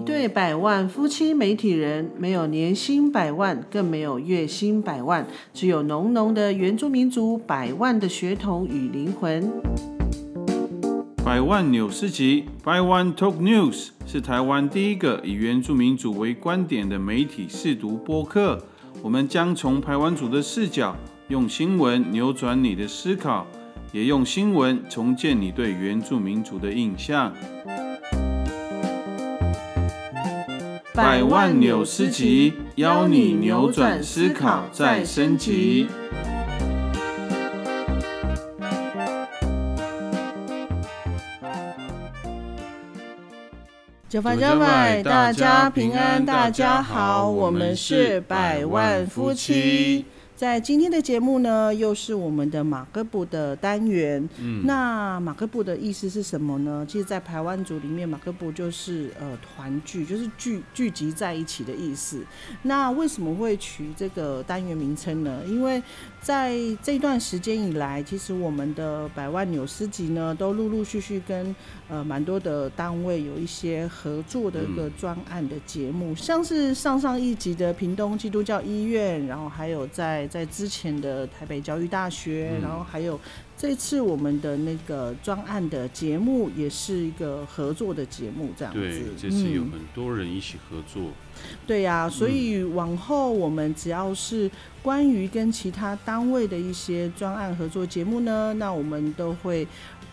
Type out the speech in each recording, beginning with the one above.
一对百万夫妻媒体人，没有年薪百万，更没有月薪百万，只有浓浓的原住民族百万的血统与灵魂。百万纽斯集 （By One Talk News） 是台湾第一个以原住民族为观点的媒体试读播客。我们将从台湾族的视角，用新闻扭转你的思考，也用新闻重建你对原住民族的印象。百万纽斯集，邀你扭转思考，再升级。九百九百，大家平安，大家好，我们是百万夫妻。在今天的节目呢，又是我们的马格布的单元。嗯，那马格布的意思是什么呢？其实，在台湾族里面，马格布就是呃团聚，就是聚聚集在一起的意思。那为什么会取这个单元名称呢？因为在这段时间以来，其实我们的百万纽斯集呢，都陆陆续续跟呃蛮多的单位有一些合作的一个专案的节目，像是上上一集的屏东基督教医院，然后还有在在之前的台北教育大学，然后还有这次我们的那个专案的节目，也是一个合作的节目，这样子。对，这次有很多人一起合作。对呀，所以往后我们只要是关于跟其他单位的一些专案合作节目呢，那我们都会。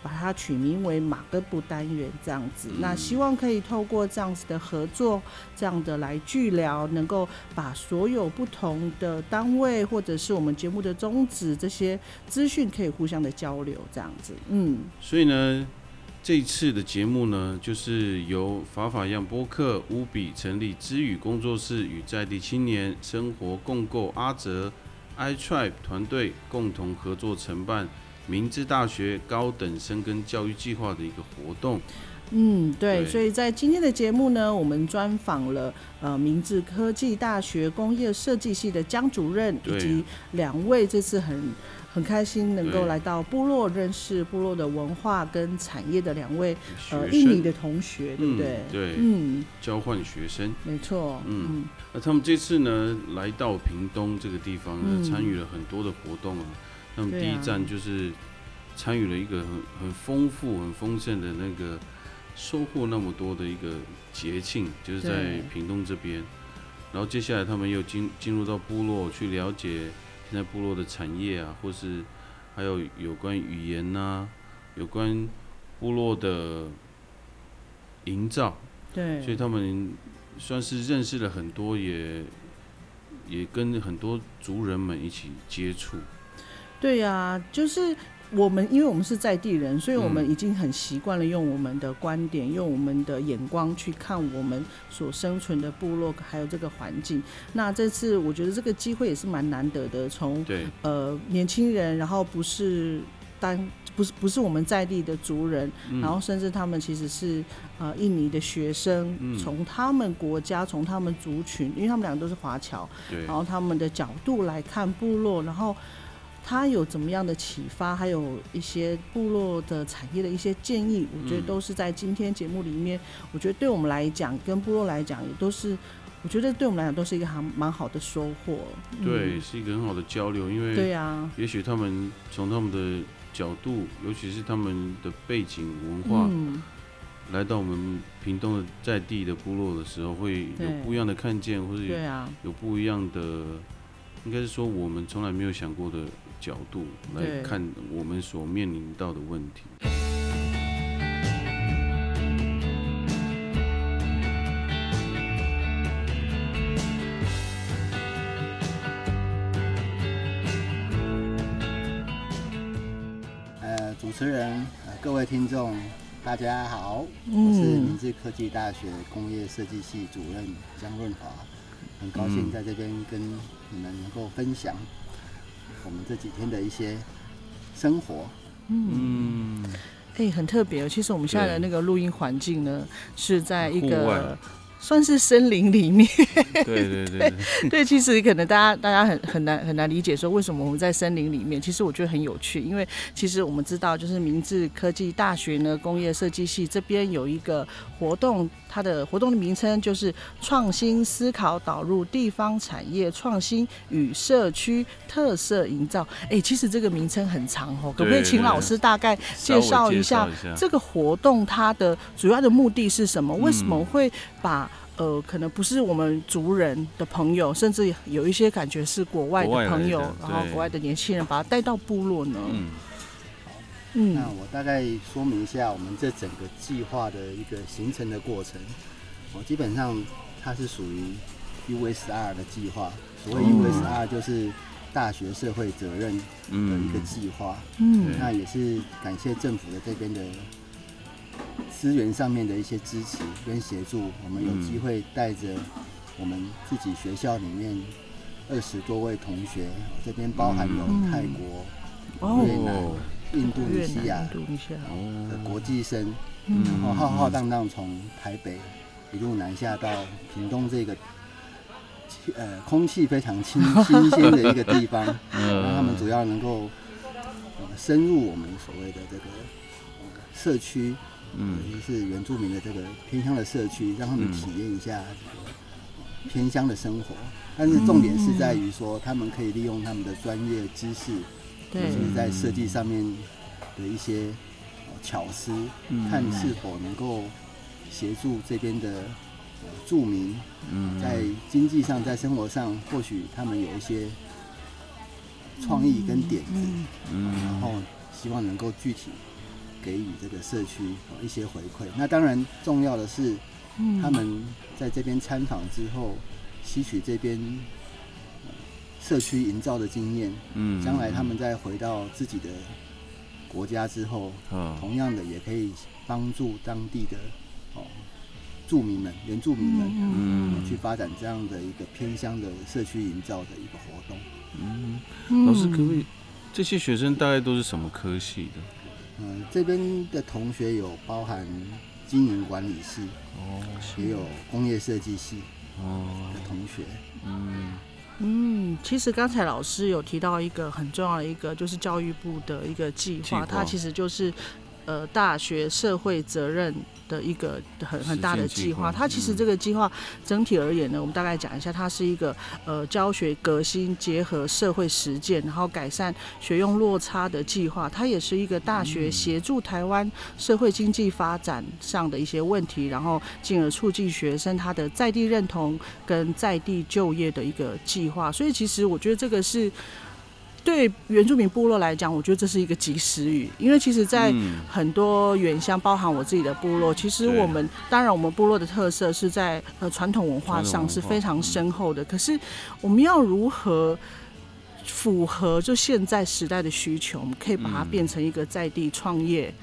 把它取名为马哥布单元这样子，那希望可以透过这样子的合作，这样的来聚聊，能够把所有不同的单位或者是我们节目的宗旨这些资讯可以互相的交流这样子。嗯，所以呢，这次的节目呢，就是由法法样播客乌比成立知语工作室与在地青年生活共构阿哲 iTribe 团队共同合作承办。明治大学高等生根教育计划的一个活动，嗯，对，所以在今天的节目呢，我们专访了呃明治科技大学工业设计系的江主任，以及两位这次很很开心能够来到部落认识部落的文化跟产业的两位呃印尼的同学，对不对？对，嗯，交换学生，没错，嗯，那他们这次呢来到屏东这个地方呢，参与了很多的活动啊。那么第一站就是参与了一个很很丰富、很丰盛的那个收获那么多的一个节庆，就是在屏东这边。然后接下来他们又进进入到部落去了解现在部落的产业啊，或是还有有关语言呐，有关部落的营造。对。所以他们算是认识了很多，也也跟很多族人们一起接触。对呀，就是我们，因为我们是在地人，所以我们已经很习惯了用我们的观点、用我们的眼光去看我们所生存的部落，还有这个环境。那这次我觉得这个机会也是蛮难得的，从呃年轻人，然后不是单不是不是我们在地的族人，然后甚至他们其实是呃印尼的学生，从他们国家、从他们族群，因为他们两个都是华侨，然后他们的角度来看部落，然后。他有怎么样的启发，还有一些部落的产业的一些建议，我觉得都是在今天节目里面。我觉得对我们来讲，跟部落来讲，也都是，我觉得对我们来讲都是一个还蛮好的收获。对，是一个很好的交流，因为对呀，也许他们从他们的角度，尤其是他们的背景文化，嗯来到我们屏东的在地的部落的时候，会有不一样的看见，或者有有不一样的，应该是说我们从来没有想过的。角度来看我们所面临到的问题。呃，主持人，呃，各位听众，大家好，我是明治科技大学工业设计系主任江润华，很高兴在这边跟你们能够分享。我们这几天的一些生活，嗯，哎，很特别。其实我们现在的那个录音环境呢，是在一个算是森林里面。对对对 对，其实可能大家大家很很难很难理解说为什么我们在森林里面。其实我觉得很有趣，因为其实我们知道，就是明治科技大学呢工业设计系这边有一个活动，它的活动的名称就是创新思考导入地方产业创新与社区特色营造。哎，其实这个名称很长哦，可不可以请老师大概介绍一下这个活动它的主要的目的是什么？为什么会把呃，可能不是我们族人的朋友，甚至有一些感觉是国外的朋友，然后国外的年轻人把他带到部落呢。嗯，好，嗯，那我大概说明一下我们这整个计划的一个形成的过程。我基本上它是属于 USR 的计划，所谓 USR 就是大学社会责任的一个计划。嗯，那也是感谢政府的这边的。资源上面的一些支持跟协助，我们有机会带着我们自己学校里面二十多位同学，这边包含有泰国、越南、印度尼西亚的国际生，然后浩浩荡荡从台北一路南下到屏东这个呃空气非常清新鲜的一个地方，让他们主要能够呃深入我们所谓的这个社区。嗯，就是原住民的这个偏乡的社区，让他们体验一下偏乡的生活。但是重点是在于说，他们可以利用他们的专业知识，就是在设计上面的一些巧思，看是否能够协助这边的住民，在经济上、在生活上，或许他们有一些创意跟点子，然后希望能够具体。给予这个社区一些回馈。那当然重要的是，他们在这边参访之后，吸取这边社区营造的经验。嗯，将来他们再回到自己的国家之后，同样的也可以帮助当地的哦住民们、原住民们，嗯，去发展这样的一个偏乡的社区营造的一个活动。嗯，老师可不可以？这些学生大概都是什么科系的？嗯，这边的同学有包含经营管理系，哦，也有工业设计系，哦的同学，嗯。嗯，其实刚才老师有提到一个很重要的一个，就是教育部的一个计划，它其实就是呃大学社会责任。的一个很很大的计划，它其实这个计划整体而言呢，我们大概讲一下，它是一个呃教学革新结合社会实践，然后改善学用落差的计划。它也是一个大学协助台湾社会经济发展上的一些问题，然后进而促进学生他的在地认同跟在地就业的一个计划。所以其实我觉得这个是。对原住民部落来讲，我觉得这是一个及时雨，因为其实，在很多原乡，包含我自己的部落，其实我们当然我们部落的特色是在呃传统文化上是非常深厚的。可是我们要如何符合就现在时代的需求，我们可以把它变成一个在地创业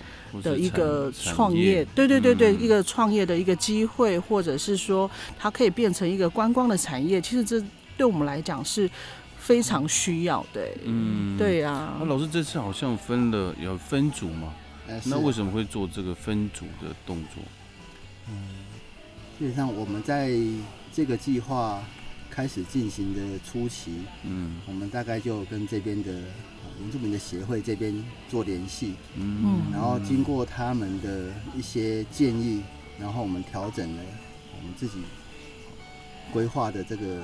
的一个创业，对对对对，一个创业的一个机会，或者是说它可以变成一个观光的产业。其实这对我们来讲是。非常需要的，嗯，对呀。那老师这次好像分了有分组嘛？那为什么会做这个分组的动作？嗯，基本上我们在这个计划开始进行的初期，嗯，我们大概就跟这边的原住民的协会这边做联系，嗯，然后经过他们的一些建议，然后我们调整了我们自己规划的这个。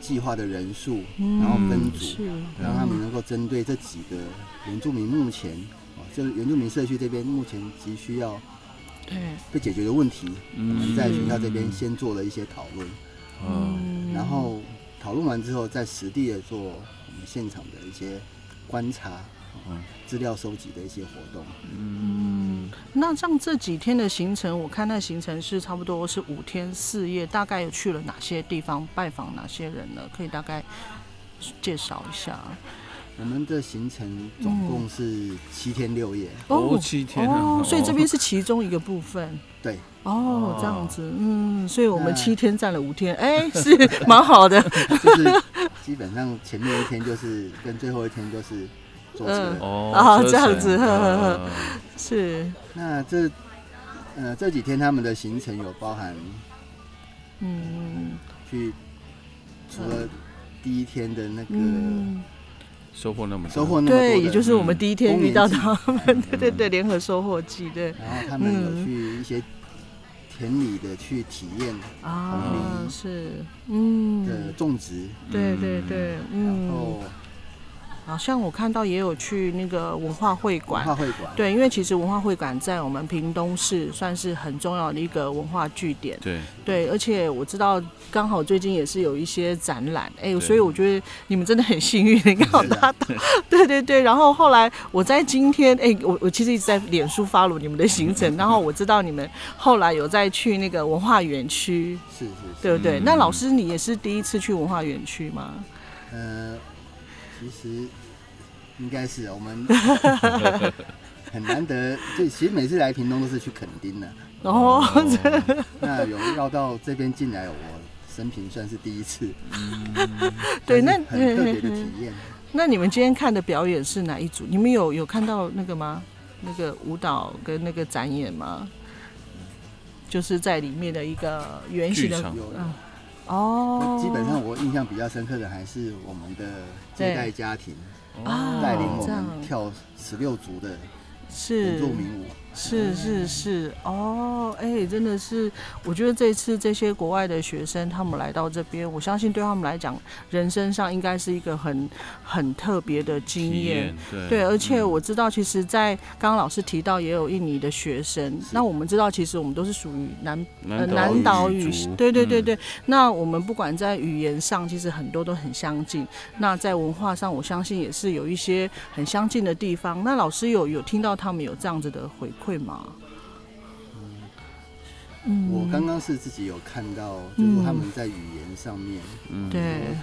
计划的人数，然后分组，让他们能够针对这几个原住民目前，哦，就是原住民社区这边目前急需要对。被解决的问题，我们在学校这边先做了一些讨论，嗯，然后讨论完之后，在实地的做我们现场的一些观察。资料收集的一些活动。嗯，那像这几天的行程，我看那行程是差不多是五天四夜，大概有去了哪些地方，拜访哪些人呢？可以大概介绍一下。我们的行程总共是七天六夜。哦，七天哦，所以这边是其中一个部分。对。哦，这样子，嗯，所以我们七天占了五天，哎，是蛮好的。就是基本上前面一天就是跟最后一天就是。嗯。哦，这样子，呵呵呵。是。那这呃这几天他们的行程有包含嗯，去除了第一天的那个收获那么收获那么多，对，也就是我们第一天遇到他们，对对对，联合收获季，对。然后他们有去一些田里的去体验啊，是，嗯，的种植，对对对，嗯，然后。好像我看到也有去那个文化会馆，文化会馆对，因为其实文化会馆在我们屏东市算是很重要的一个文化据点，对对，而且我知道刚好最近也是有一些展览，哎，所以我觉得你们真的很幸运，刚好搭到，对对对。然后后来我在今天，哎，我我其实一直在脸书发录你们的行程，然后我知道你们后来有在去那个文化园区，是是，对不对？那老师你也是第一次去文化园区吗？呃。其实应该是我们 很难得，就其实每次来屏东都是去垦丁的哦。那有绕到这边进来，我生平算是第一次。对，那很特别的体验。那你们今天看的表演是哪一组？你们有有看到那个吗？那个舞蹈跟那个展演吗？就是在里面的一个圆形的。哦，基本上我印象比较深刻的还是我们的接待家庭带领我们跳十六族的原住民舞。是是是哦，哎，真的是，我觉得这次这些国外的学生他们来到这边，我相信对他们来讲，人生上应该是一个很很特别的经验。对，而且我知道，其实，在刚刚老师提到也有印尼的学生，那我们知道，其实我们都是属于南南岛语，对对对对。那我们不管在语言上，其实很多都很相近。那在文化上，我相信也是有一些很相近的地方。那老师有有听到他们有这样子的回馈。会吗？嗯，我刚刚是自己有看到，就是说他们在语言上面，嗯，对，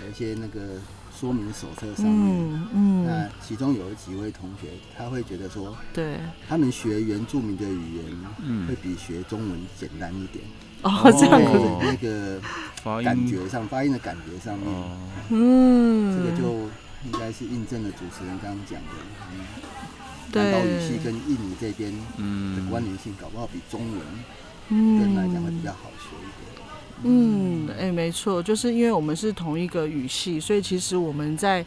有一些那个说明手册上面，嗯，那其中有几位同学，他会觉得说，对，他们学原住民的语言，嗯，会比学中文简单一点。哦，这样子，那个感觉上，发音的感觉上面，嗯，这个就应该是印证了主持人刚刚讲的，嗯。南岛语系跟印尼这边的关联性，搞不好比中文对人来讲会比较好学一点。嗯，哎，没错，就是因为我们是同一个语系，所以其实我们在。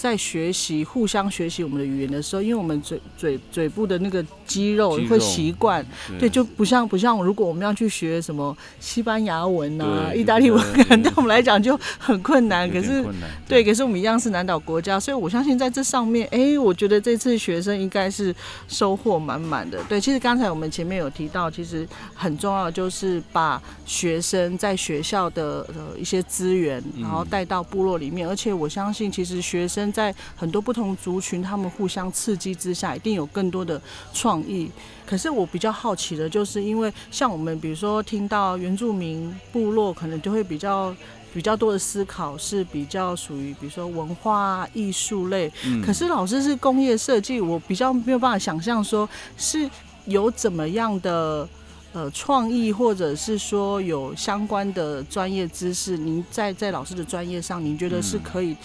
在学习互相学习我们的语言的时候，因为我们嘴嘴嘴部的那个肌肉会习惯，对，就不像不像如果我们要去学什么西班牙文啊、意大利文，可能对我们来讲就很困难。可是，对，可是我们一样是南岛国家，所以我相信在这上面，哎，我觉得这次学生应该是收获满满的。对，其实刚才我们前面有提到，其实很重要的就是把学生在学校的呃一些资源，然后带到部落里面，而且我相信其实学生。在很多不同族群，他们互相刺激之下，一定有更多的创意。可是我比较好奇的，就是因为像我们，比如说听到原住民部落，可能就会比较比较多的思考，是比较属于比如说文化艺术类。可是老师是工业设计，我比较没有办法想象，说是有怎么样的呃创意，或者是说有相关的专业知识。您在在老师的专业上，您觉得是可以？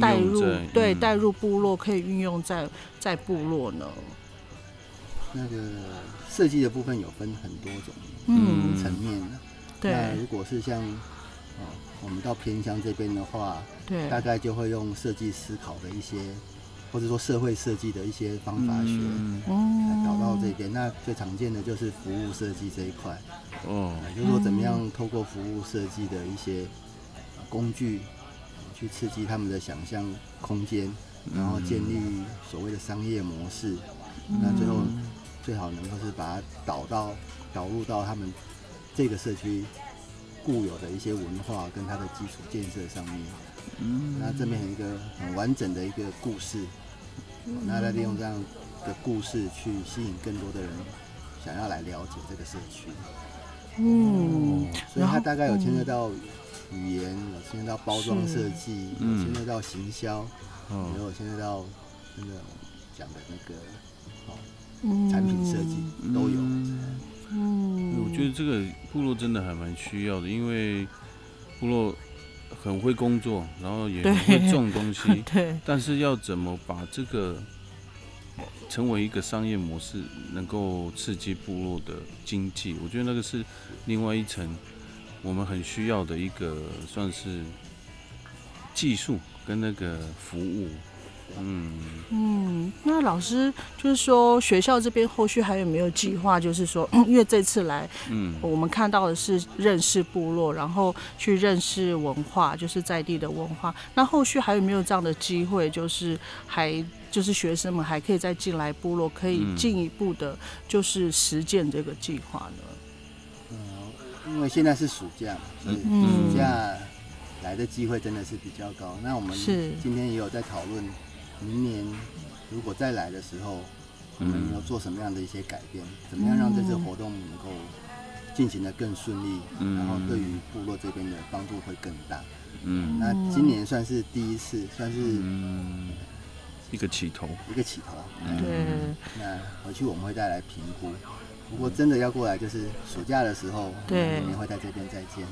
带入对带入部落可以运用在在部落呢。那个设计的部分有分很多种嗯层面的。那如果是像哦我们到偏乡这边的话，对，大概就会用设计思考的一些，或者说社会设计的一些方法学，嗯，导到这边。那最常见的就是服务设计这一块，哦，就是说怎么样透过服务设计的一些工具。去刺激他们的想象空间，然后建立所谓的商业模式。那最后最好能够是把它导到导入到他们这个社区固有的一些文化跟它的基础建设上面。嗯，那这边有一个很完整的一个故事，那再利用这样的故事去吸引更多的人想要来了解这个社区。嗯，所以它大概有牵涉到。语言，我现在到包装设计，现在到行销，然后现在到那个讲的那个哦，产品设计都有。嗯，我觉得这个部落真的还蛮需要的，因为部落很会工作，然后也很会种东西，对。但是要怎么把这个成为一个商业模式，能够刺激部落的经济？我觉得那个是另外一层。我们很需要的一个算是技术跟那个服务。嗯嗯，那老师就是说，学校这边后续还有没有计划？就是说，因为这次来，嗯，我们看到的是认识部落，然后去认识文化，就是在地的文化。那后续还有没有这样的机会？就是还就是学生们还可以再进来部落，可以进一步的，就是实践这个计划呢？嗯，因为现在是暑假，所以暑假来的机会真的是比较高。那我们今天也有在讨论。明年如果再来的时候，我们要做什么样的一些改变？怎么样让这次活动能够进行的更顺利？然后对于部落这边的帮助会更大。嗯，那今年算是第一次，算是一个起头，一个起头。对。那回去我们会再来评估。如果真的要过来，就是暑假的时候，对，会在这边再见。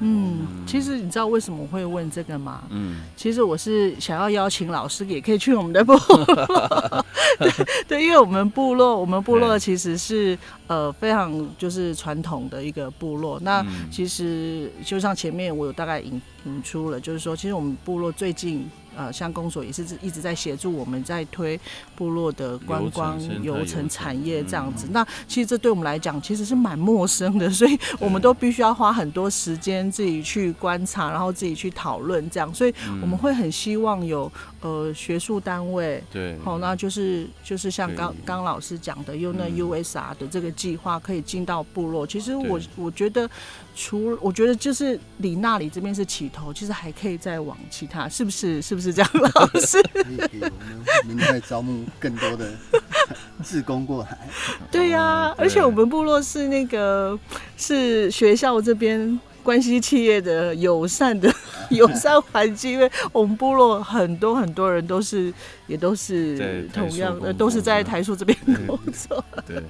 嗯，其实你知道为什么会问这个吗？嗯，其实我是想要邀请老师，也可以去我们的部落。对对，因为我们部落，我们部落其实是呃非常就是传统的一个部落。那其实就像前面我有大概引引出了，就是说，其实我们部落最近。呃，像公所也是一直在协助我们在推部落的观光游程产业这样子。那其实这对我们来讲其实是蛮陌生的，所以我们都必须要花很多时间自己去观察，然后自己去讨论这样。所以我们会很希望有呃学术单位，对，好，那就是就是像刚刚老师讲的，用那 USR 的这个计划可以进到部落。其实我我觉得。除我觉得就是李那里这边是起头，其实还可以再往其他，是不是？是不是这样，老师？可以，可以，我们明天招募更多的志工过来。对呀，而且我们部落是那个是学校这边关系企业的友善的 友善环境，因为我们部落很多很多人都是也都是同样的，都是在台塑这边工作。对。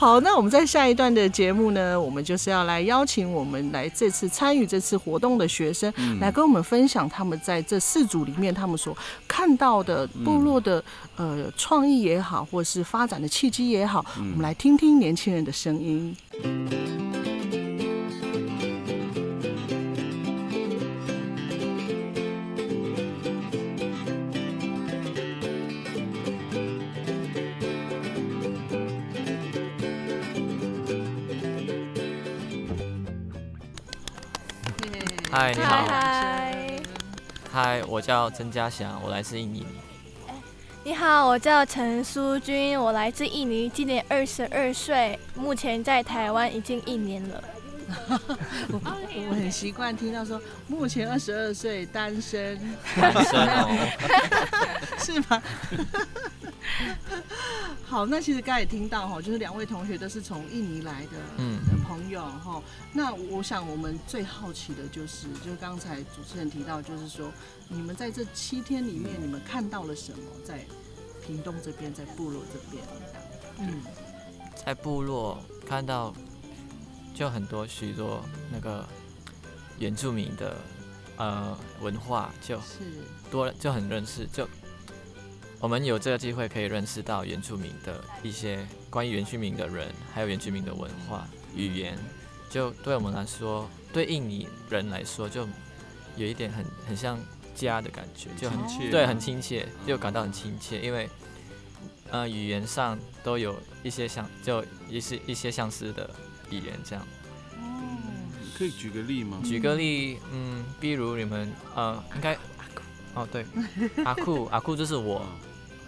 好，那我们在下一段的节目呢，我们就是要来邀请我们来这次参与这次活动的学生，来跟我们分享他们在这四组里面他们所看到的部落的呃创意也好，或是发展的契机也好，我们来听听年轻人的声音。嗨，你好。嗨，嗨，我叫曾家祥，我来自印尼。你好，我叫陈淑君，我来自印尼，今年二十二岁，目前在台湾已经一年了。我很习惯听到说目前二十二岁单身，单身哦，是吗？好，那其实刚才也听到哈，就是两位同学都是从印尼来的朋友哈。那我想我们最好奇的就是，就刚才主持人提到，就是说你们在这七天里面，你们看到了什么？在屏东这边，在部落这边，嗯，在部落看到。就很多许多那个原住民的呃文化，就是多就很认识。就我们有这个机会可以认识到原住民的一些关于原住民的人，还有原住民的文化语言。就对我们来说，对印尼人来说，就有一点很很像家的感觉，就很对很亲切，就感到很亲切，因为呃语言上都有一些相，就一些一些相似的。语言这样，哦，可以举个例吗？举个例，嗯，比如你们，呃，应该，哦，对，阿酷，阿酷就是我，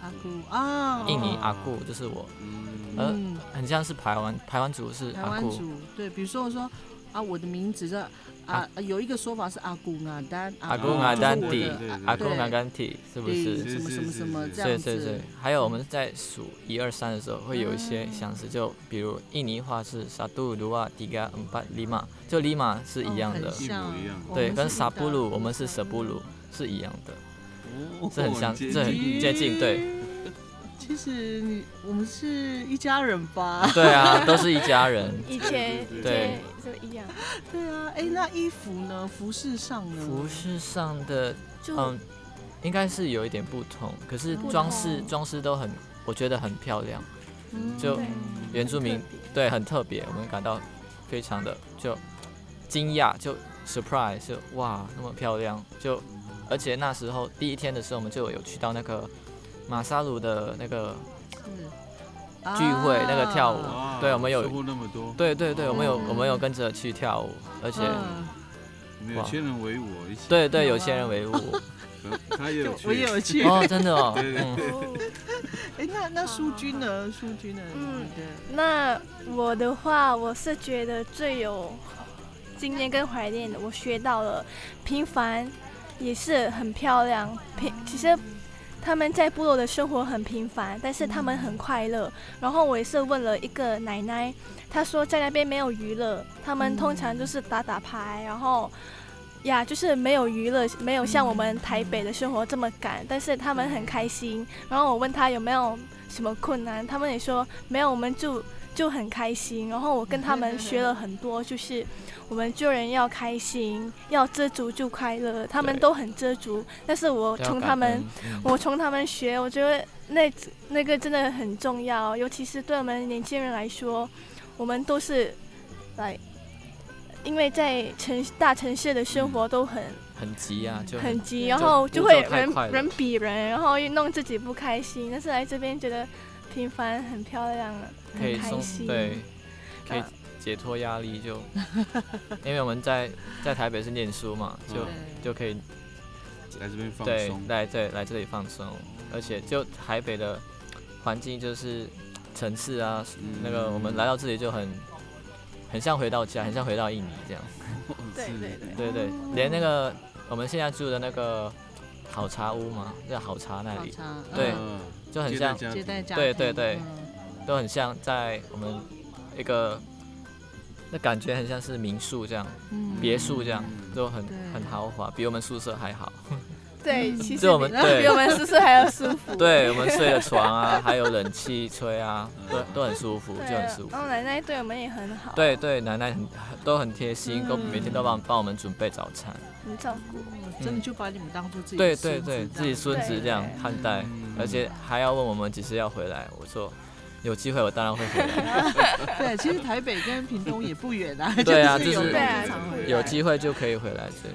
阿酷啊，印尼阿酷就是我，嗯，呃，很像是台湾，台湾族是阿库，对，比如说我说啊，我的名字是。啊，有一个说法是阿古阿丹，阿古阿丹蒂，阿古阿丹蒂，是不是？什么什么什么这样子？对对对，还有我们在数一二三的时候，会有一些相似，就比如印尼话是沙杜鲁瓦迪嘎嗯巴里马，就里马是一样的，对，跟沙布鲁我们是舍布鲁是一样的，是很相，这很接近，对。其实你我们是一家人吧？对啊，都是一家人。以前对就一样。对啊，哎，那衣服呢？服饰上呢？服饰上的嗯，应该是有一点不同，可是装饰装饰都很，我觉得很漂亮。就原住民对很特别，我们感到非常的就惊讶，就 surprise，就哇那么漂亮，就而且那时候第一天的时候，我们就有去到那个马萨鲁的那个聚会，那个跳舞，对，我们有那么多，对对对，我们有我们有跟着去跳舞，而且有千人围舞一起，对对，有千人围舞，他也有，我也有去。哦，真的哦，哎，那那苏军呢？苏军呢？嗯，对那我的话，我是觉得最有经验跟怀念的，我学到了平凡也是很漂亮。平其实他们在部落的生活很平凡，但是他们很快乐。然后我也是问了一个奶奶，她说在那边没有娱乐，他们通常就是打打牌，然后。呀，就是没有娱乐，没有像我们台北的生活这么赶，但是他们很开心。然后我问他有没有什么困难，他们也说没有，我们就就很开心。然后我跟他们学了很多，就是我们做人要开心，要知足就快乐。他们都很知足，但是我从他们，我从他们学，我觉得那那个真的很重要，尤其是对我们年轻人来说，我们都是来。因为在城大城市的生活都很很急啊，就很急，然后就会人人比人，然后又弄自己不开心。但是来这边觉得平凡很漂亮，很开心，对，可以解脱压力。就 因为我们在在台北是念书嘛，就就可以来这边放松，来对来这里放松。而且就台北的环境就是城市啊，那个我们来到这里就很。很像回到家，很像回到印尼这样。对对对。对对，连那个我们现在住的那个好茶屋嘛，叫好茶那里，对，就很像接待家，对对对，都很像在我们一个，那感觉很像是民宿这样，别墅这样，都很很豪华，比我们宿舍还好。对，其实我们比我们宿舍还要舒服。对 我们睡的床啊，还有冷气吹啊，都都很舒服，就很舒服。然后奶奶对我们也很好。对对，奶奶很都很贴心，都每天都帮帮我们准备早餐，很照顾。真的就把你们当做自己对对对，自己孙子这样看待，而且还要问我们几时要回来。我说有机会我当然会回来。对，其实台北跟屏东也不远啊。对啊，就是有机会就可以回来。对。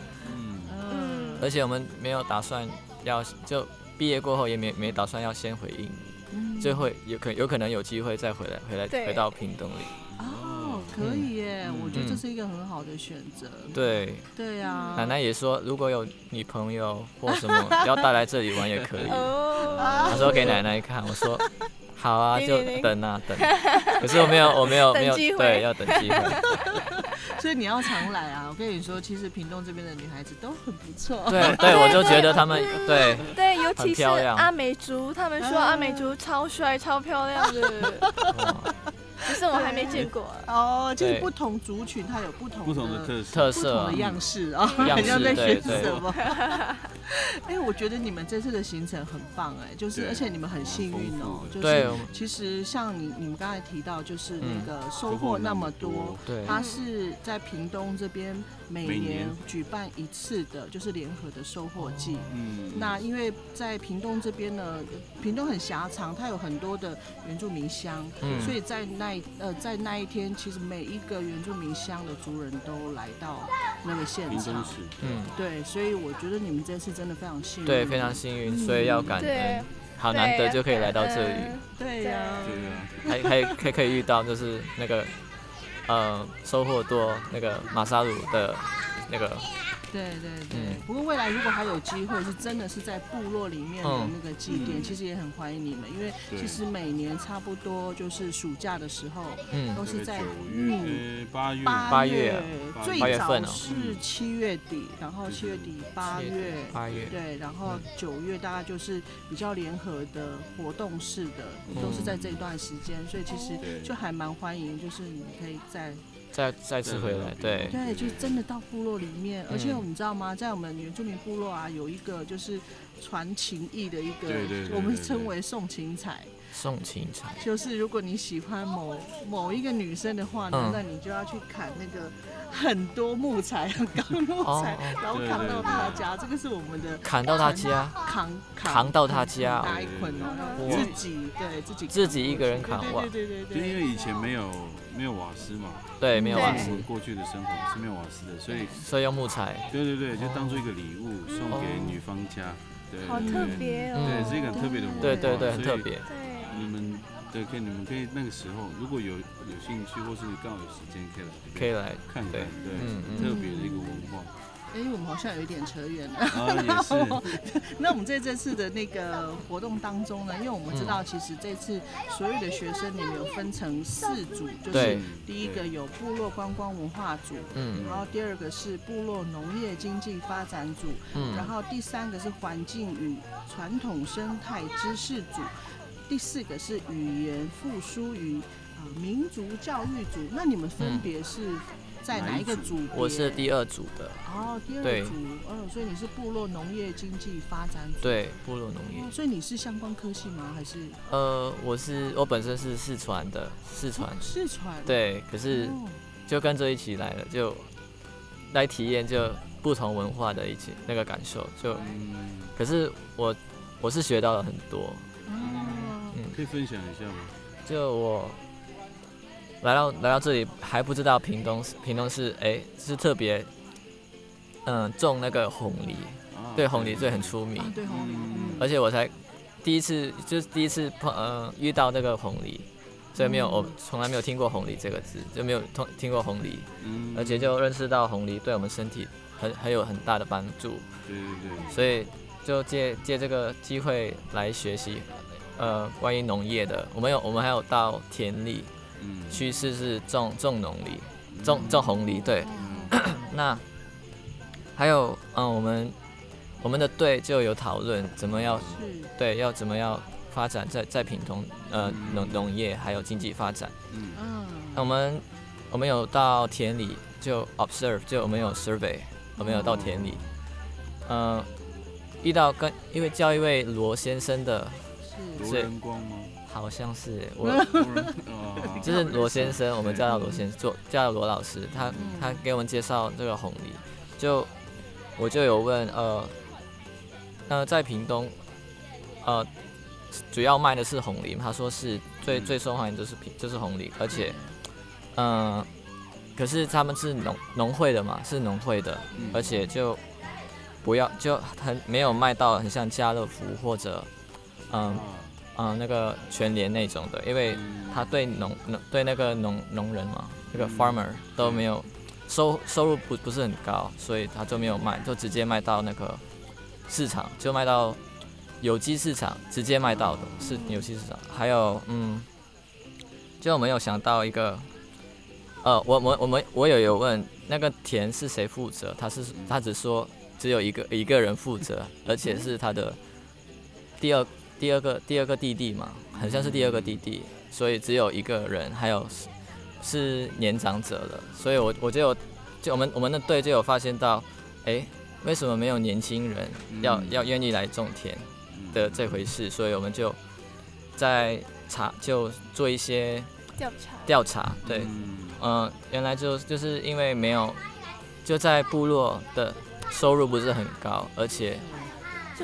而且我们没有打算要，就毕业过后也没没打算要先回印尼，就会有可有可能有机会再回来，回来回到屏东里。哦，可以耶，我觉得这是一个很好的选择。对，对呀。奶奶也说，如果有女朋友或什么 要带来这里玩也可以。她说给奶奶看，我说。好啊，就等啊等。可是我没有，我没有 没有，对，要等机会。所以你要常来啊！我跟你说，其实屏东这边的女孩子都很不错。对对，我就觉得他们对对，尤其是阿美族，他们说阿美族超帅、超漂亮的。可是我还没见过。哦，就是不同族群它有不同不同的特色、特色、的样式啊，好像在选什么。哎，我觉得你们这次的行程很棒哎，就是而且你们很幸运哦，就是其实像你你们刚才提到，就是那个收获那么多，对，它是在屏东这边每年举办一次的，就是联合的收获季。嗯，那因为在屏东这边呢，屏东很狭长，它有很多的原住民乡，所以在那呃在那一天，其实每一个原住民乡的族人都来到那个现场。嗯，对，所以我觉得你们这次。真的非常幸运，对，非常幸运，所以要感恩，好难得就可以来到这里，对呀，还 还可可以遇到，就是那个，呃，收获多那个马萨鲁的那个。对对对，不过未来如果还有机会，是真的是在部落里面的那个祭奠，其实也很欢迎你们，因为其实每年差不多就是暑假的时候，嗯，都是在嗯八月八月最早是七月底，然后七月底八月。八月。对，然后九月大概就是比较联合的活动式的，都是在这一段时间，所以其实就还蛮欢迎，就是你可以在。再再次回来，对对，就真的到部落里面，而且你知道吗？在我们原住民部落啊，有一个就是传情意的一个，我们称为送情彩。送青菜就是如果你喜欢某某一个女生的话呢，那你就要去砍那个很多木材，很高木材，然后扛到她家。这个是我们的砍到她家，扛扛到她家，搭一捆哦，自己对自己自己一个人扛哇，对对对，就因为以前没有没有瓦斯嘛，对，没有瓦斯，过去的生活是没有瓦斯的，所以所以用木材，对对对，就当做一个礼物送给女方家。对好特别哦！对，是一个很特别的文化。对对对，很特别。对，你们对可以，你们可以那个时候如果有有兴趣，或是刚好有时间，可以来可以来看看。对，很特别的一个文化。哎，我们好像有一点扯远了。啊，那我们在这次的那个活动当中呢，因为我们知道，其实这次所有的学生里面有分成四组，就是第一个有部落观光文化组，嗯，然后第二个是部落农业经济发展组，嗯，然后第三个是环境与传统生态知识组，第四个是语言复苏与啊民族教育组。那你们分别是？在哪一个组？我是第二组的。哦，第二组，嗯，所以你是部落农业经济发展组。对，部落农业。所以你是相关科系吗？还是？呃，我是我本身是四川的，四川。四川。对，可是就跟着一起来了，就来体验就不同文化的一起那个感受，就，可是我我是学到了很多。嗯，可以分享一下吗？就我。来到来到这里还不知道屏东屏东是哎是特别嗯种那个红梨，对红梨最很出名，对红梨，而且我才第一次就是第一次碰嗯遇到那个红梨，所以没有我从来没有听过红梨这个字，就没有听听过红梨，而且就认识到红梨对我们身体很很有很大的帮助，对对对，所以就借借这个机会来学习呃关于农业的，我们有我们还有到田里。嗯趋势是种种农梨，种种红梨。对，那还有嗯，我们我们的队就有讨论怎么要对要怎么样发展在在屏东呃农农业还有经济发展。嗯那我们我们有到田里就 observe 就我们有 survey 我们有到田里，嗯，遇到跟因为叫一位罗先生的，罗仁光吗？好像是 我，就是罗先生，我们叫他罗先生，做叫罗老师，他他给我们介绍这个红梨，就我就有问，呃，那在屏东，呃，主要卖的是红梨，他说是最最受欢迎就是平就是红梨，而且，嗯，可是他们是农农会的嘛，是农会的，而且就不要就很没有卖到很像家乐福或者，嗯。嗯，那个全联那种的，因为他对农农对那个农农人嘛，那个 farmer 都没有收收入不不是很高，所以他就没有卖，就直接卖到那个市场，就卖到有机市场，直接卖到的是有机市场。还有，嗯，就没有想到一个，呃，我我我们我有有问那个田是谁负责，他是他只说只有一个一个人负责，而且是他的第二。第二个第二个弟弟嘛，很像是第二个弟弟，所以只有一个人，还有是是年长者了，所以我我就有就我们我们的队就有发现到，哎，为什么没有年轻人要要愿意来种田的这回事？所以我们就在查就做一些调查。调查，对，嗯，原来就就是因为没有就在部落的收入不是很高，而且。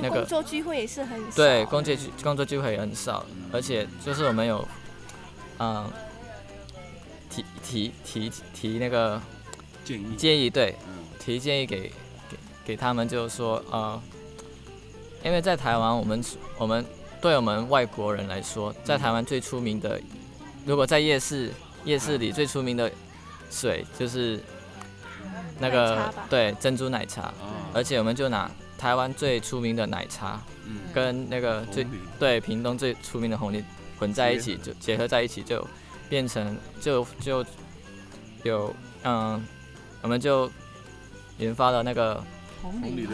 那个工作机会也是很少。对，工作机工作机会也很少，而且就是我们有，嗯，提提提提那个建议。建议对，提建议给给给他们，就是说呃，因为在台湾，我们我们对我们外国人来说，在台湾最出名的，如果在夜市夜市里最出名的水就是那个对珍珠奶茶，而且我们就拿。台湾最出名的奶茶，跟那个最对屏东最出名的红梨混在一起，就结合在一起，就变成就就有嗯，我们就研发了那个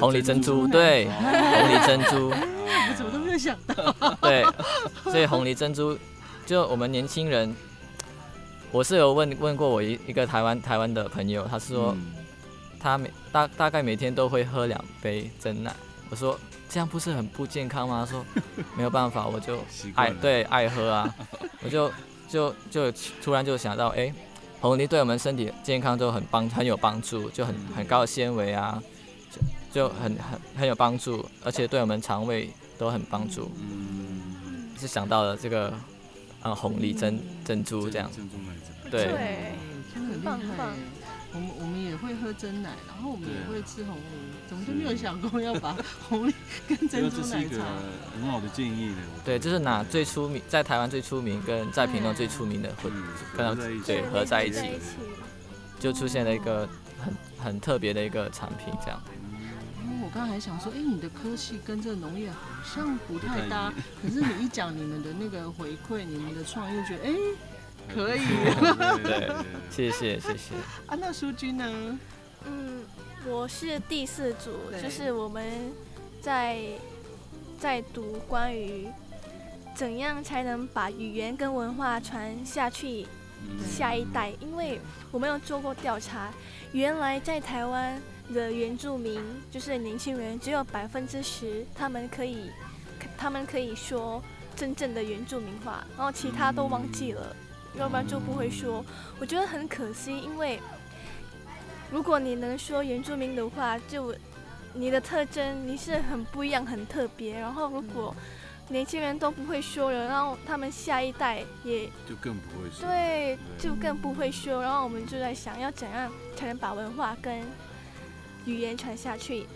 红梨珍珠，对红梨珍珠，我怎么都没有想到，对，所以红梨珍珠就我们年轻人，我是有问问过我一一个台湾台湾的朋友，他是说。他每大大概每天都会喝两杯真奶。我说这样不是很不健康吗？他说 没有办法，我就爱对爱喝啊，我就就就突然就想到，哎，红梨对我们身体健康都很帮很有帮助，就很很高的纤维啊，就就很很很有帮助，而且对我们肠胃都很帮助。嗯，是想到了这个啊红梨珍珍珠这样，珍珠奶茶，对，真的很厉害。我们我们也会喝真奶，然后我们也会吃红梨，怎么就没有想过要把 红梨跟珍珠奶茶。很好的建议的。对，就是拿最出名，在台湾最出名跟在屏东最出名的混，跟它对合在一起，就出现了一个很很特别的一个产品这样。我刚才还想说，哎，你的科系跟这农业好像不太搭，可是你一讲你们的那个回馈，你们的创意，觉得哎。可以，对，谢谢谢谢。啊，那淑君呢？嗯，我是第四组，就是我们在在读关于怎样才能把语言跟文化传下去下一代，因为我们有做过调查，原来在台湾的原住民就是年轻人只有百分之十，他们可以他们可以说真正的原住民话，然后其他都忘记了。要不然就不会说，我觉得很可惜，因为如果你能说原住民的话，就你的特征你是很不一样、很特别。然后如果年轻人都不会说了，然后他们下一代也就更不会说，对，就更不会说。然后我们就在想要怎样才能把文化跟语言传下去，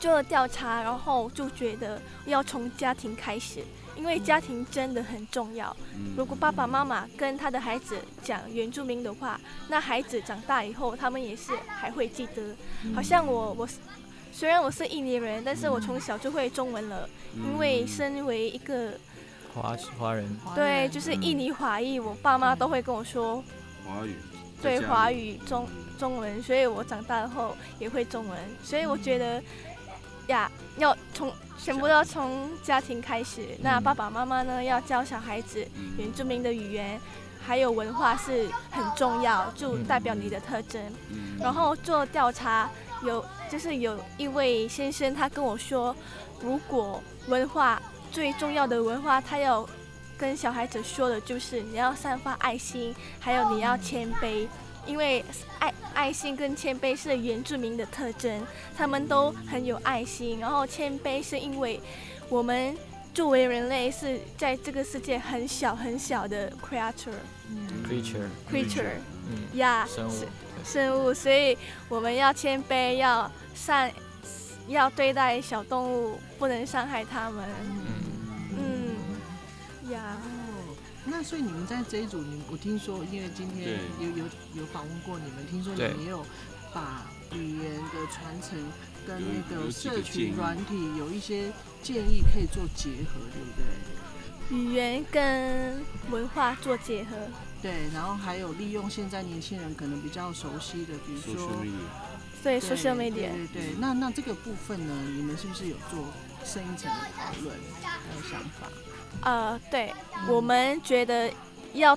做了调查，然后就觉得要从家庭开始。因为家庭真的很重要。如果爸爸妈妈跟他的孩子讲原住民的话，那孩子长大以后，他们也是还会记得。好像我，我虽然我是印尼人，但是我从小就会中文了。因为身为一个华华人，对，就是印尼华裔，我爸妈都会跟我说华语，对华语中中文，所以我长大后也会中文。所以我觉得呀，要从。全部都要从家庭开始。那爸爸妈妈呢，要教小孩子原住民的语言，还有文化是很重要，就代表你的特征。然后做调查，有就是有一位先生，他跟我说，如果文化最重要的文化，他要跟小孩子说的就是你要散发爱心，还有你要谦卑。因为爱爱心跟谦卑是原住民的特征，他们都很有爱心。然后谦卑是因为我们作为人类是在这个世界很小很小的 creature，creature，creature，呀，生物，生物，所以我们要谦卑，要善，要对待小动物，不能伤害它们。所以你们在这一组，你我听说，因为今天有有有访问过你们，听说你们也有把语言的传承跟那个社群软体有一些建议可以做结合，对不对？语言跟文化做结合，对，然后还有利用现在年轻人可能比较熟悉的，比如说对 social media，对对。那那这个部分呢，你们是不是有做深一层的讨论还有想法？呃，对，我们觉得要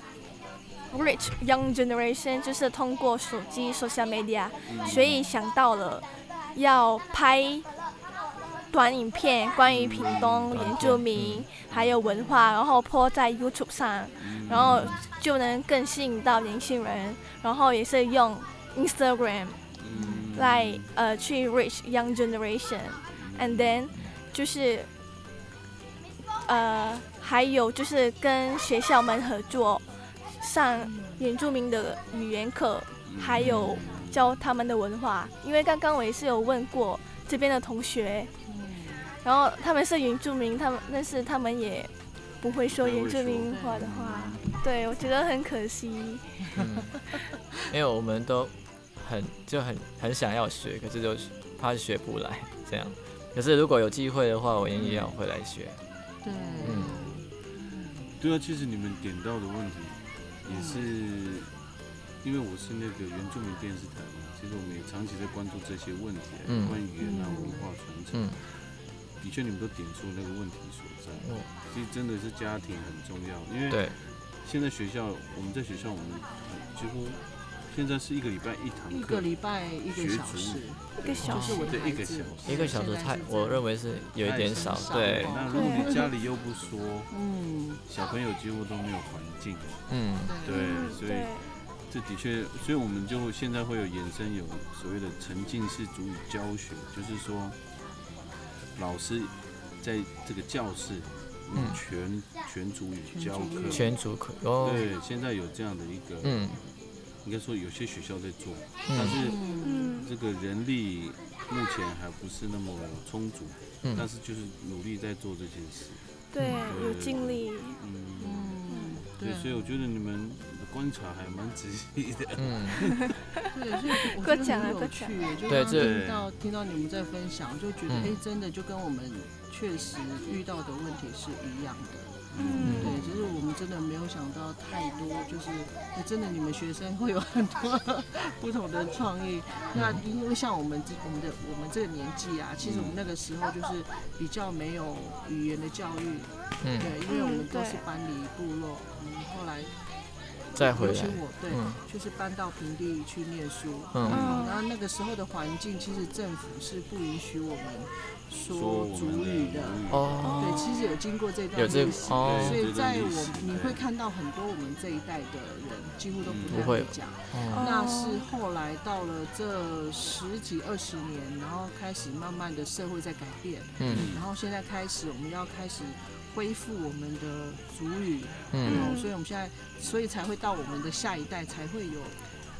reach young generation，就是通过手机 social media，所以想到了要拍短影片，关于屏东原住民还有文化，然后播在 YouTube 上，然后就能更吸引到年轻人，然后也是用 Instagram 来呃去 reach young generation，and then 就是。呃，还有就是跟学校们合作，上原住民的语言课，还有教他们的文化。因为刚刚我也是有问过这边的同学，然后他们是原住民，他们但是他们也不会说原住民话的话，对我觉得很可惜。因为我们都很就很很想要学，可是就怕学不来这样。可是如果有机会的话，我也要会来学。对，嗯，对啊，其实你们点到的问题也是，因为我是那个原住民电视台嘛，其实我们也长期在关注这些问题，关于语言啊、文化传承。的确，你们都点出那个问题所在。其实真的是家庭很重要，因为现在学校，我们在学校，我们几乎现在是一个礼拜一堂课，一个礼拜一个小时，一个小时，就是我的一个小时，一个小时太，我认为是有一点少。对，那如果你家里又不说，嗯，小朋友几乎都没有环境，嗯，对，所以这的确，所以我们就现在会有衍生有所谓的沉浸式主语教学，就是说老师在这个教室。嗯，全全主语教课，全主课哦。对，现在有这样的一个，嗯，应该说有些学校在做，但是这个人力目前还不是那么充足，嗯，但是就是努力在做这件事，对，有尽力，嗯，对，所以我觉得你们观察还蛮仔细的，嗯，对，所以我觉得很有趣，就刚听到听到你们在分享，就觉得哎，真的就跟我们。确实遇到的问题是一样的，嗯，对，就是我们真的没有想到太多，就是真的你们学生会有很多 不同的创意。那因为像我们这我们的我们这个年纪啊，其实我们那个时候就是比较没有语言的教育，嗯，对，因为我们都是搬离部落，嗯，后来。再回来，对，就是搬到平地去念书。嗯，然后那个时候的环境，其实政府是不允许我们说主语的。哦，对，其实有经过这段历史，所以在我你会看到很多我们这一代的人几乎都不太会讲。那是后来到了这十几二十年，然后开始慢慢的社会在改变。嗯，然后现在开始我们要开始。恢复我们的主语，嗯，所以我们现在，所以才会到我们的下一代才会有，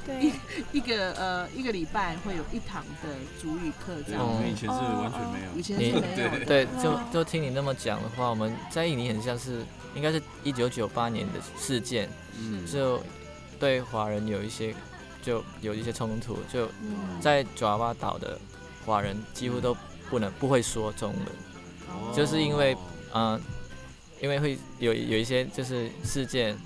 对，一个呃一个礼拜会有一堂的主语课这样。我们以前是完全没有，以前是没有。对，就就听你那么讲的话，我们在印尼很像是，应该是一九九八年的事件，嗯，就对华人有一些就有一些冲突，就在爪哇岛的华人几乎都不能不会说中文，就是因为嗯。因为会有有一些就是事件，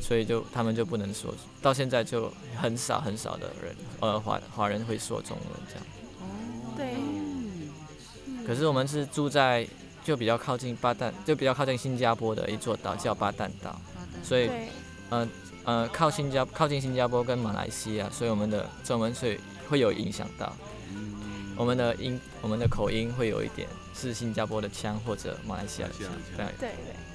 所以就他们就不能说，到现在就很少很少的人，呃华华人会说中文这样。哦，对。可是我们是住在就比较靠近巴旦，就比较靠近新加坡的一座岛叫巴旦岛，所以，呃呃靠新加靠近新加坡跟马来西亚，所以我们的中文所以会有影响到。我们的音，我们的口音会有一点是新加坡的腔或者马来西亚的腔，对对对。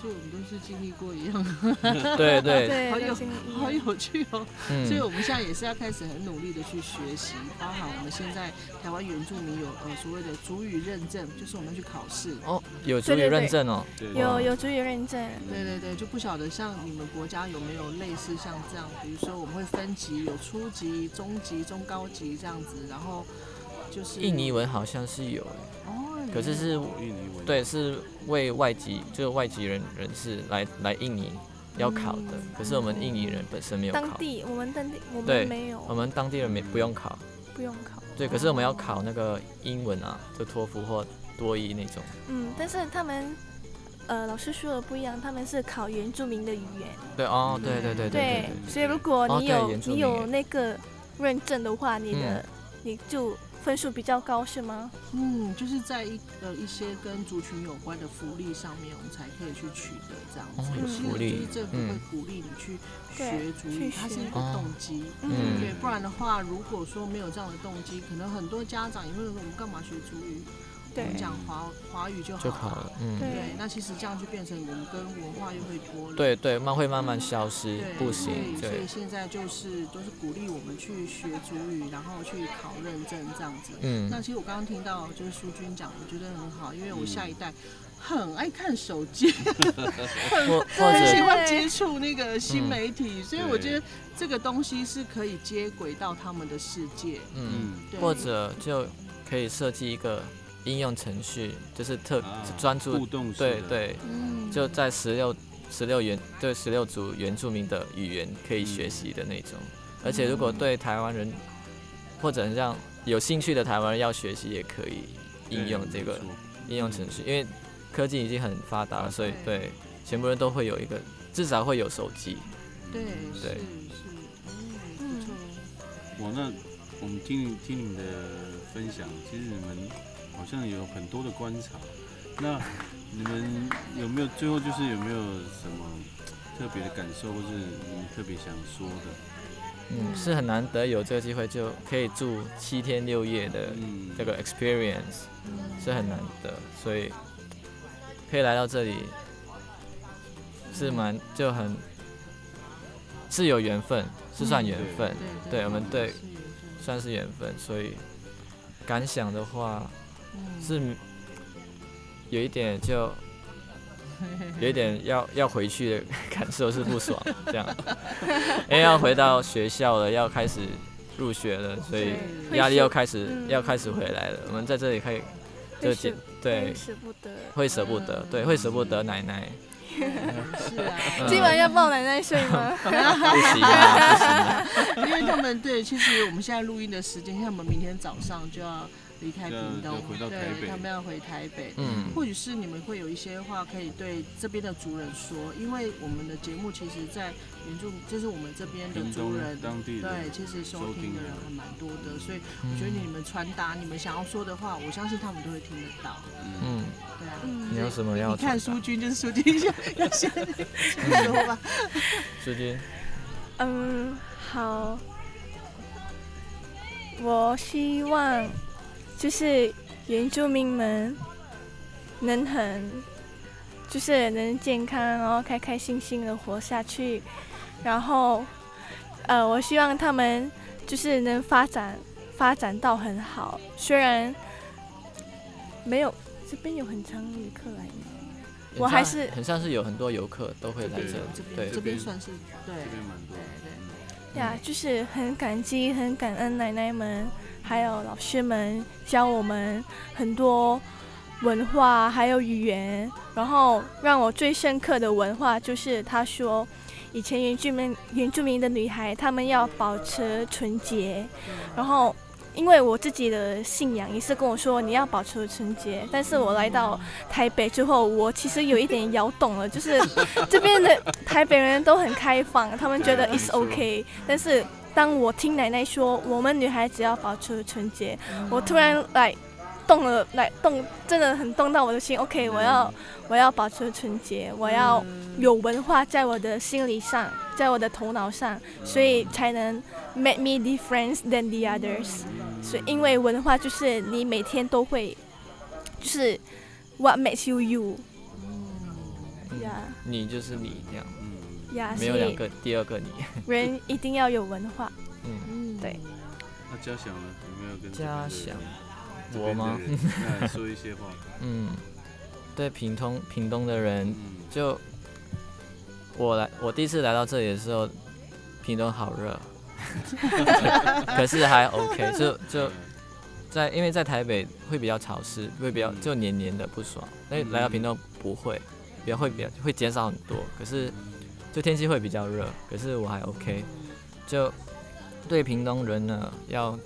哦，所以我们都是经历过一样。对 对，对好有好有趣哦。所以我们现在也是要开始很努力的去学习，包含我们现在台湾原住民有呃所谓的主语认证，就是我们去考试。哦，有主语认证哦。有有主语认证。对对对，就不晓得像你们国家有没有类似像这样，比如说我们会分级，有初级、中级、中高级这样子，然后。就是印尼文好像是有哦，可是是印尼文，对，是为外籍，就是外籍人人士来来印尼要考的。可是我们印尼人本身没有考。当地我们当地我们没有。我们当地人没不用考。不用考。对，可是我们要考那个英文啊，就托福或多译那种。嗯，但是他们呃老师说的不一样，他们是考原住民的语言。对哦，对对对对对。所以如果你有你有那个认证的话，你的你就。分数比较高是吗？嗯，就是在一呃一些跟族群有关的福利上面，我们才可以去取得这样子。有福利，政府会鼓励你去学主语，它是一个动机。嗯，对，不然的话，如果说没有这样的动机，可能很多家长也会说，我们干嘛学主语？我们讲华华语就好了，嗯，对，那其实这样就变成我们跟文化又会脱离，对对，慢会慢慢消失，不行，所以现在就是都是鼓励我们去学主语，然后去考认证这样子。嗯，那其实我刚刚听到就是淑君讲，我觉得很好，因为我下一代很爱看手机，很很喜欢接触那个新媒体，所以我觉得这个东西是可以接轨到他们的世界，嗯，或者就可以设计一个。应用程序就是特专注，对对，就在十六十六原对十六组原住民的语言可以学习的那种，而且如果对台湾人或者像有兴趣的台湾人要学习，也可以应用这个应用程序，因为科技已经很发达了，所以对全部人都会有一个至少会有手机。对。对。是，嗯，我那我们听听你们的分享，其实你们。好像有很多的观察，那你们有没有最后就是有没有什么特别的感受，或是你们特别想说的？嗯，是很难得有这个机会就可以住七天六夜的这个 experience，是很难得，所以可以来到这里是蛮就很是有缘分，是算缘分，对我们对算是缘分，所以感想的话是有一点就。有一点要要回去的感受是不爽，这样，因为要回到学校了，要开始入学了，所以压力又开始要开始回来了。我们在这里可以就对舍不得，会舍不得，对，会舍不得奶奶。是啊，今晚要抱奶奶睡吗？不行啊，不行。因为他们对，其实我们现在录音的时间，像我们明天早上就要。离开屏东，对，他们要回台北。嗯，或许是你们会有一些话可以对这边的族人说，因为我们的节目其实，在原住就是我们这边的族人，对，其实收听的人还蛮多的，所以我觉得你们传达你们想要说的话，我相信他们都会听得到。嗯，对啊。你有什么要？你看苏军就是苏军，有些说吧。苏军。嗯，好。我希望。就是原住民们能很，就是能健康，然后开开心心的活下去。然后，呃，我希望他们就是能发展，发展到很好。虽然没有这边有很长旅客来吗？我还是很像是有很多游客都会来这，对，这边算是对，这边蛮多，对对。呀，就是很感激，很感恩奶奶们。还有老师们教我们很多文化，还有语言。然后让我最深刻的文化就是，他说以前原住民原住民的女孩，她们要保持纯洁。然后因为我自己的信仰也是跟我说你要保持纯洁。但是我来到台北之后，我其实有一点摇动了，就是这边的台北人都很开放，他们觉得 is OK，但是。当我听奶奶说我们女孩子要保持纯洁，我突然来动了，来动，真的很动到我的心。OK，我要我要保持纯洁，我要有文化在我的心理上，在我的头脑上，所以才能 make me different than the others。所以因为文化就是你每天都会，就是 what makes you you。呀，你就是你这样。呀，没有两个，第二个你。人一定要有文化。嗯，对。那嘉祥呢？有没有跟嘉祥？我吗？说一些话。嗯，对，屏东屏东的人，就我来，我第一次来到这里的时候，屏东好热，可是还 OK，就就在，因为在台北会比较潮湿，会比较就黏黏的不爽，那来到屏东不会，比较会比较会减少很多，可是。就天气会比较热，可是我还 OK。就对屏东人呢，要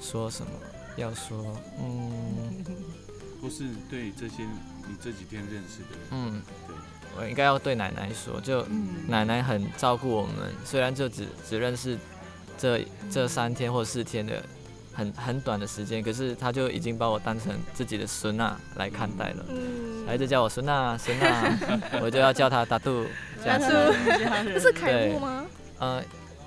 说什么？要说，嗯，不是对这些你这几天认识的人，嗯，对，我应该要对奶奶说，就奶奶很照顾我们，虽然就只只认识这这三天或四天的很很短的时间，可是他就已经把我当成自己的孙娜来看待了，孩子叫我孙娜孙娜，我就要叫他达杜。达杜，是凯木吗？呃，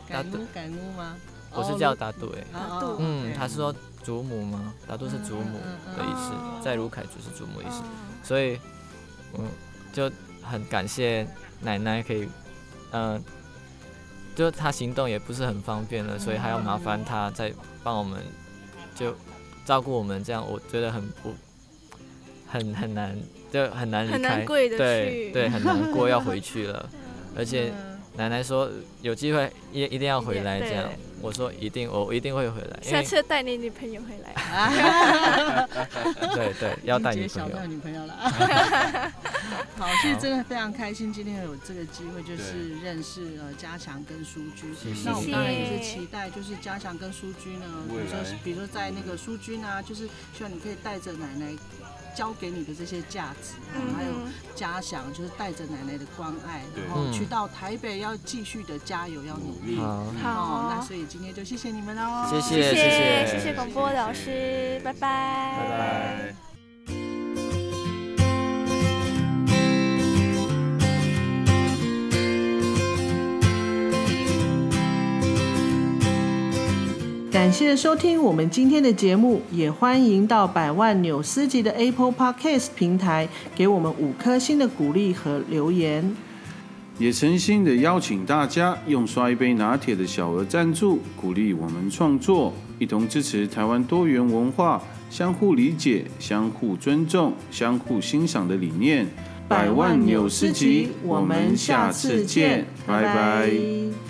达杜，凯木吗？我是叫达杜，哎，达杜，嗯，他是说祖母吗？达杜是祖母的意思，在卢凯就是祖母意思，所以，嗯，就很感谢奶奶可以，嗯，就他行动也不是很方便了，所以还要麻烦他再帮我们，就照顾我们，这样我觉得很不，很很难。就很难离开，对对，很难过 要回去了，而且奶奶说有机会一一定要回来，这样。我说一定我一定会回来，下次带你女朋友回来，对对，要带女朋友，女朋友了，好，其实真的非常开心，今天有这个机会，就是认识呃嘉祥跟苏居，那我们当然也是期待，就是嘉祥跟苏居呢，比如说比如说在那个苏居呢，就是希望你可以带着奶奶。教给你的这些价值，还有家乡，就是带着奶奶的关爱，然后去到台北要继续的加油，要努力。好，那所以今天就谢谢你们喽，谢谢谢谢。谢谢广播老师，拜拜，拜拜。感谢收听我们今天的节目，也欢迎到百万纽斯级的 Apple Podcast 平台给我们五颗星的鼓励和留言。也诚心的邀请大家用刷一杯拿铁的小额赞助，鼓励我们创作，一同支持台湾多元文化、相互理解、相互尊重、相互欣赏的理念。百万纽斯集，我们下次见，拜拜。